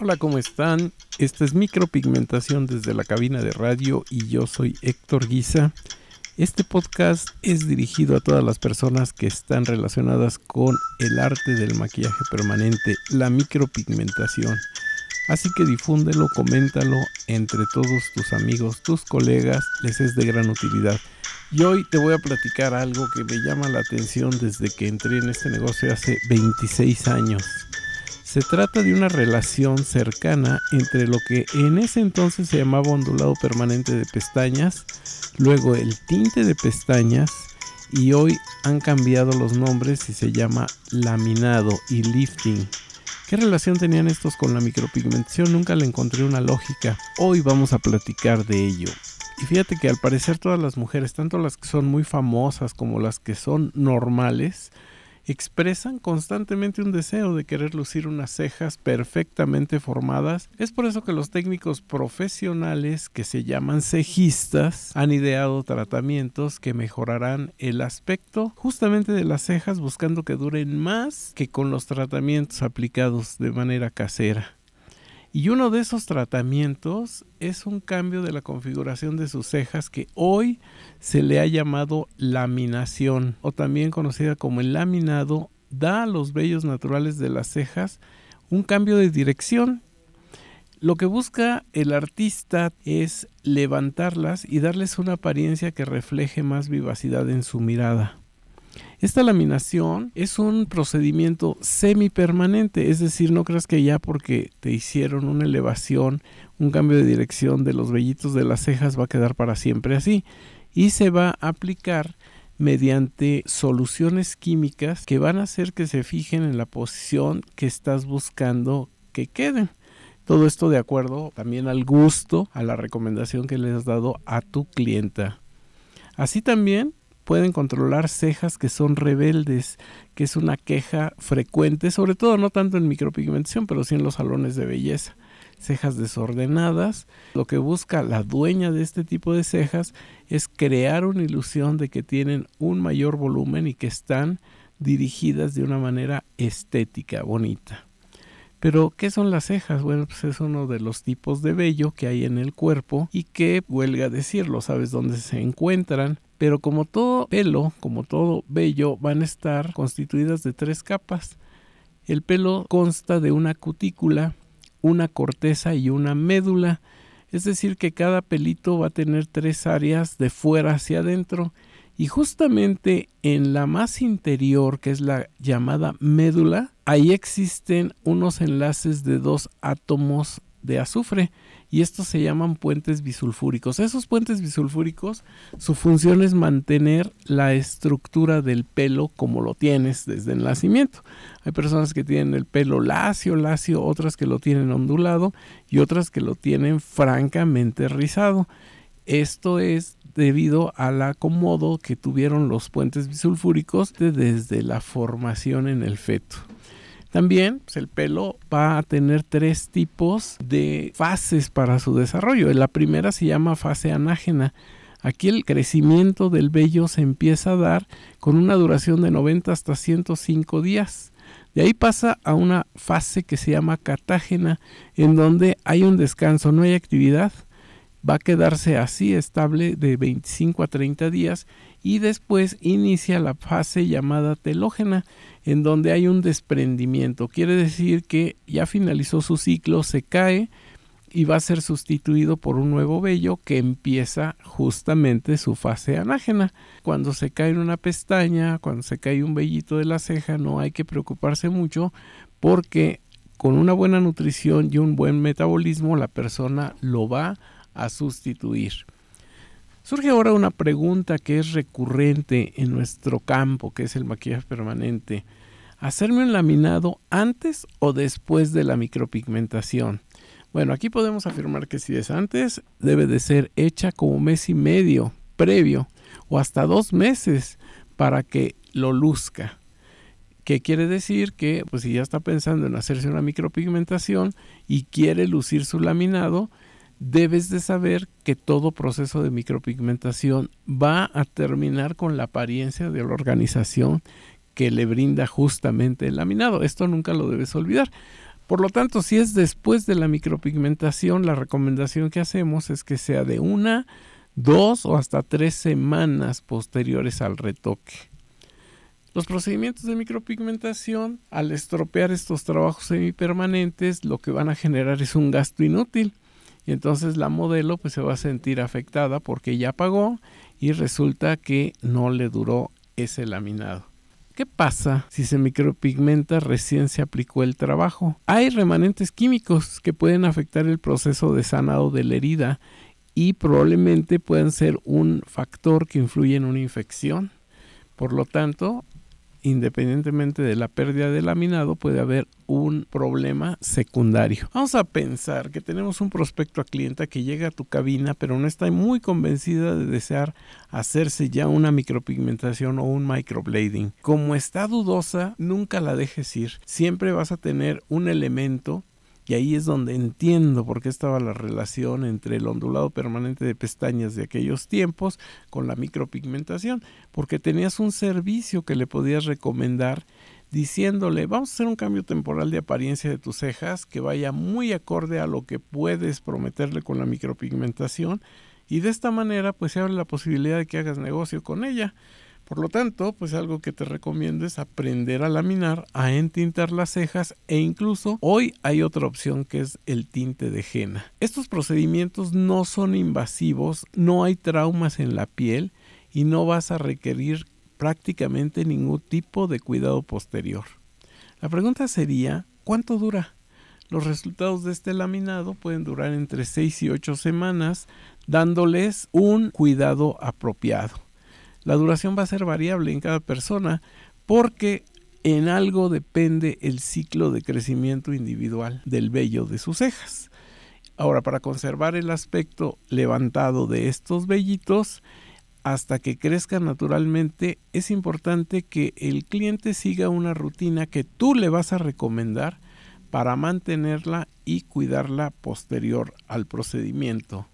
Hola, ¿cómo están? Esta es micropigmentación desde la cabina de radio y yo soy Héctor Guisa. Este podcast es dirigido a todas las personas que están relacionadas con el arte del maquillaje permanente, la micropigmentación. Así que difúndelo, coméntalo entre todos tus amigos, tus colegas, les es de gran utilidad. Y hoy te voy a platicar algo que me llama la atención desde que entré en este negocio hace 26 años. Se trata de una relación cercana entre lo que en ese entonces se llamaba ondulado permanente de pestañas, luego el tinte de pestañas y hoy han cambiado los nombres y se llama laminado y lifting. ¿Qué relación tenían estos con la micropigmentación? Nunca le encontré una lógica. Hoy vamos a platicar de ello. Y fíjate que al parecer todas las mujeres, tanto las que son muy famosas como las que son normales, expresan constantemente un deseo de querer lucir unas cejas perfectamente formadas. Es por eso que los técnicos profesionales que se llaman cejistas han ideado tratamientos que mejorarán el aspecto justamente de las cejas buscando que duren más que con los tratamientos aplicados de manera casera. Y uno de esos tratamientos es un cambio de la configuración de sus cejas que hoy se le ha llamado laminación o también conocida como el laminado, da a los vellos naturales de las cejas un cambio de dirección. Lo que busca el artista es levantarlas y darles una apariencia que refleje más vivacidad en su mirada. Esta laminación es un procedimiento semipermanente, es decir, no creas que ya porque te hicieron una elevación, un cambio de dirección de los vellitos de las cejas va a quedar para siempre así y se va a aplicar mediante soluciones químicas que van a hacer que se fijen en la posición que estás buscando que queden. Todo esto de acuerdo también al gusto, a la recomendación que le has dado a tu clienta. Así también pueden controlar cejas que son rebeldes, que es una queja frecuente, sobre todo no tanto en micropigmentación, pero sí en los salones de belleza. Cejas desordenadas. Lo que busca la dueña de este tipo de cejas es crear una ilusión de que tienen un mayor volumen y que están dirigidas de una manera estética, bonita. Pero, ¿qué son las cejas? Bueno, pues es uno de los tipos de vello que hay en el cuerpo y que, huelga decirlo, sabes dónde se encuentran, pero como todo pelo, como todo vello, van a estar constituidas de tres capas. El pelo consta de una cutícula, una corteza y una médula. Es decir, que cada pelito va a tener tres áreas de fuera hacia adentro. Y justamente en la más interior, que es la llamada médula, ahí existen unos enlaces de dos átomos de azufre y estos se llaman puentes bisulfúricos. Esos puentes bisulfúricos, su función es mantener la estructura del pelo como lo tienes desde el nacimiento. Hay personas que tienen el pelo lacio, lacio, otras que lo tienen ondulado y otras que lo tienen francamente rizado. Esto es debido al acomodo que tuvieron los puentes bisulfúricos desde la formación en el feto. También pues, el pelo va a tener tres tipos de fases para su desarrollo. La primera se llama fase anágena. Aquí el crecimiento del vello se empieza a dar con una duración de 90 hasta 105 días. De ahí pasa a una fase que se llama catágena, en donde hay un descanso, no hay actividad. Va a quedarse así estable de 25 a 30 días y después inicia la fase llamada telógena, en donde hay un desprendimiento. Quiere decir que ya finalizó su ciclo, se cae y va a ser sustituido por un nuevo vello que empieza justamente su fase anágena. Cuando se cae una pestaña, cuando se cae un vellito de la ceja, no hay que preocuparse mucho porque con una buena nutrición y un buen metabolismo la persona lo va a sustituir. Surge ahora una pregunta que es recurrente en nuestro campo, que es el maquillaje permanente. ¿Hacerme un laminado antes o después de la micropigmentación? Bueno, aquí podemos afirmar que si es antes, debe de ser hecha como mes y medio previo o hasta dos meses para que lo luzca. ¿Qué quiere decir? Que pues si ya está pensando en hacerse una micropigmentación y quiere lucir su laminado, debes de saber que todo proceso de micropigmentación va a terminar con la apariencia de la organización que le brinda justamente el laminado. Esto nunca lo debes olvidar. Por lo tanto, si es después de la micropigmentación, la recomendación que hacemos es que sea de una, dos o hasta tres semanas posteriores al retoque. Los procedimientos de micropigmentación, al estropear estos trabajos semipermanentes, lo que van a generar es un gasto inútil. Y entonces la modelo pues se va a sentir afectada porque ya pagó y resulta que no le duró ese laminado. ¿Qué pasa si se micropigmenta recién se aplicó el trabajo? Hay remanentes químicos que pueden afectar el proceso de sanado de la herida y probablemente puedan ser un factor que influye en una infección. Por lo tanto, independientemente de la pérdida de laminado, puede haber un problema secundario. Vamos a pensar que tenemos un prospecto a clienta que llega a tu cabina, pero no está muy convencida de desear hacerse ya una micropigmentación o un microblading. Como está dudosa, nunca la dejes ir. Siempre vas a tener un elemento y ahí es donde entiendo por qué estaba la relación entre el ondulado permanente de pestañas de aquellos tiempos con la micropigmentación, porque tenías un servicio que le podías recomendar diciéndole, vamos a hacer un cambio temporal de apariencia de tus cejas que vaya muy acorde a lo que puedes prometerle con la micropigmentación y de esta manera pues se abre la posibilidad de que hagas negocio con ella. Por lo tanto, pues algo que te recomiendo es aprender a laminar, a entintar las cejas e incluso hoy hay otra opción que es el tinte de henna. Estos procedimientos no son invasivos, no hay traumas en la piel y no vas a requerir prácticamente ningún tipo de cuidado posterior. La pregunta sería, ¿cuánto dura? Los resultados de este laminado pueden durar entre 6 y 8 semanas dándoles un cuidado apropiado. La duración va a ser variable en cada persona porque en algo depende el ciclo de crecimiento individual del vello de sus cejas. Ahora, para conservar el aspecto levantado de estos vellitos, hasta que crezcan naturalmente, es importante que el cliente siga una rutina que tú le vas a recomendar para mantenerla y cuidarla posterior al procedimiento.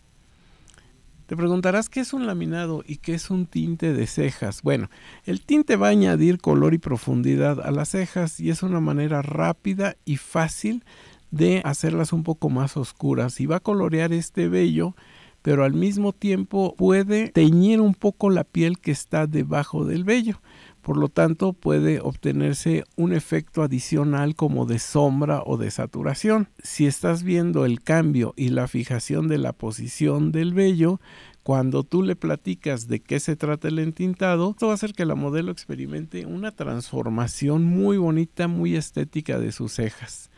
Te preguntarás qué es un laminado y qué es un tinte de cejas. Bueno, el tinte va a añadir color y profundidad a las cejas y es una manera rápida y fácil de hacerlas un poco más oscuras y va a colorear este vello pero al mismo tiempo puede teñir un poco la piel que está debajo del vello. Por lo tanto, puede obtenerse un efecto adicional como de sombra o de saturación. Si estás viendo el cambio y la fijación de la posición del vello, cuando tú le platicas de qué se trata el entintado, esto va a hacer que la modelo experimente una transformación muy bonita, muy estética de sus cejas.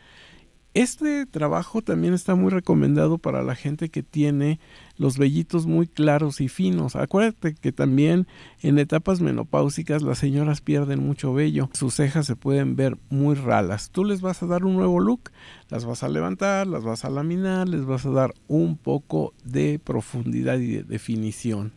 Este trabajo también está muy recomendado para la gente que tiene los vellitos muy claros y finos. Acuérdate que también en etapas menopáusicas las señoras pierden mucho vello. Sus cejas se pueden ver muy ralas. Tú les vas a dar un nuevo look, las vas a levantar, las vas a laminar, les vas a dar un poco de profundidad y de definición.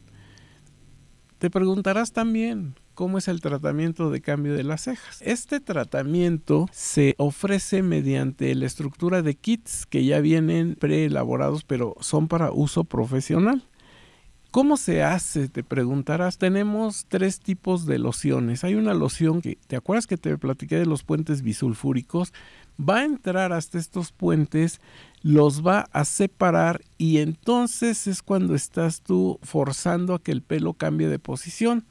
Te preguntarás también, cómo es el tratamiento de cambio de las cejas. Este tratamiento se ofrece mediante la estructura de kits que ya vienen preelaborados pero son para uso profesional. ¿Cómo se hace? Te preguntarás. Tenemos tres tipos de lociones. Hay una loción que, ¿te acuerdas que te platiqué de los puentes bisulfúricos? Va a entrar hasta estos puentes, los va a separar y entonces es cuando estás tú forzando a que el pelo cambie de posición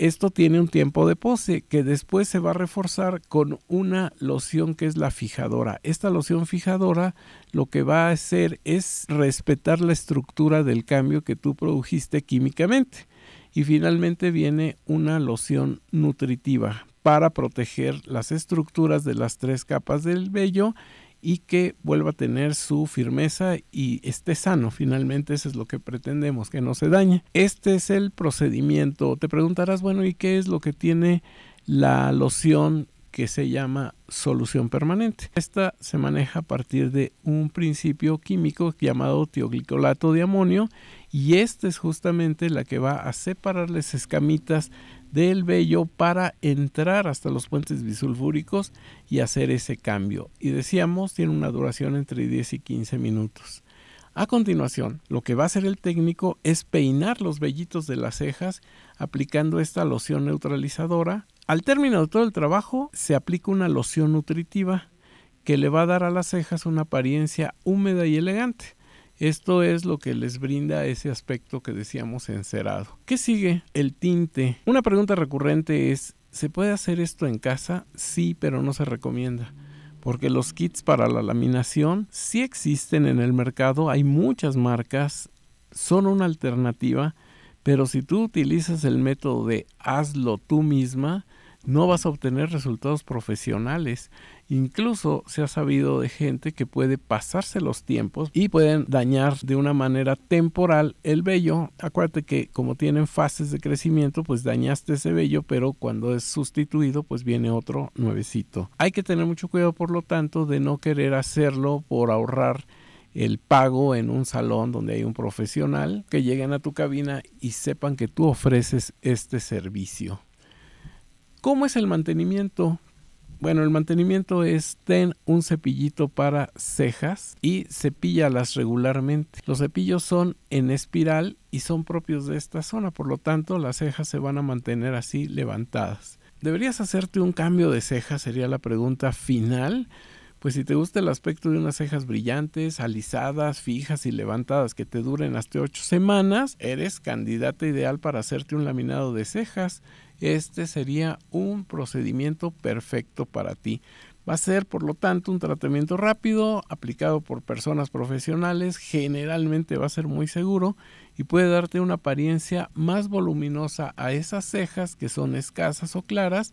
esto tiene un tiempo de pose que después se va a reforzar con una loción que es la fijadora. Esta loción fijadora lo que va a hacer es respetar la estructura del cambio que tú produjiste químicamente. Y finalmente viene una loción nutritiva para proteger las estructuras de las tres capas del vello y que vuelva a tener su firmeza y esté sano. Finalmente eso es lo que pretendemos, que no se dañe. Este es el procedimiento. Te preguntarás, bueno, ¿y qué es lo que tiene la loción que se llama solución permanente. Esta se maneja a partir de un principio químico llamado tioglicolato de amonio y esta es justamente la que va a separar las escamitas del vello para entrar hasta los puentes bisulfúricos y hacer ese cambio. Y decíamos, tiene una duración entre 10 y 15 minutos. A continuación, lo que va a hacer el técnico es peinar los vellitos de las cejas aplicando esta loción neutralizadora. Al término de todo el trabajo, se aplica una loción nutritiva que le va a dar a las cejas una apariencia húmeda y elegante. Esto es lo que les brinda ese aspecto que decíamos encerado. ¿Qué sigue? El tinte. Una pregunta recurrente es, ¿se puede hacer esto en casa? Sí, pero no se recomienda. Porque los kits para la laminación sí existen en el mercado, hay muchas marcas, son una alternativa, pero si tú utilizas el método de hazlo tú misma, no vas a obtener resultados profesionales. Incluso se ha sabido de gente que puede pasarse los tiempos y pueden dañar de una manera temporal el vello. Acuérdate que como tienen fases de crecimiento, pues dañaste ese vello, pero cuando es sustituido, pues viene otro nuevecito. Hay que tener mucho cuidado, por lo tanto, de no querer hacerlo por ahorrar el pago en un salón donde hay un profesional que lleguen a tu cabina y sepan que tú ofreces este servicio. ¿Cómo es el mantenimiento? Bueno, el mantenimiento es ten un cepillito para cejas y cepíllalas regularmente. Los cepillos son en espiral y son propios de esta zona, por lo tanto las cejas se van a mantener así levantadas. ¿Deberías hacerte un cambio de cejas? Sería la pregunta final. Pues si te gusta el aspecto de unas cejas brillantes, alisadas, fijas y levantadas que te duren hasta 8 semanas, eres candidata ideal para hacerte un laminado de cejas. Este sería un procedimiento perfecto para ti. Va a ser, por lo tanto, un tratamiento rápido, aplicado por personas profesionales, generalmente va a ser muy seguro y puede darte una apariencia más voluminosa a esas cejas que son escasas o claras,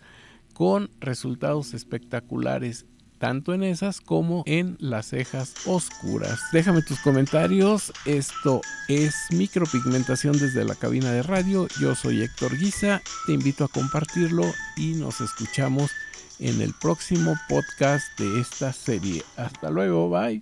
con resultados espectaculares tanto en esas como en las cejas oscuras. Déjame tus comentarios. Esto es micropigmentación desde la cabina de radio. Yo soy Héctor Guisa. Te invito a compartirlo y nos escuchamos en el próximo podcast de esta serie. Hasta luego, bye.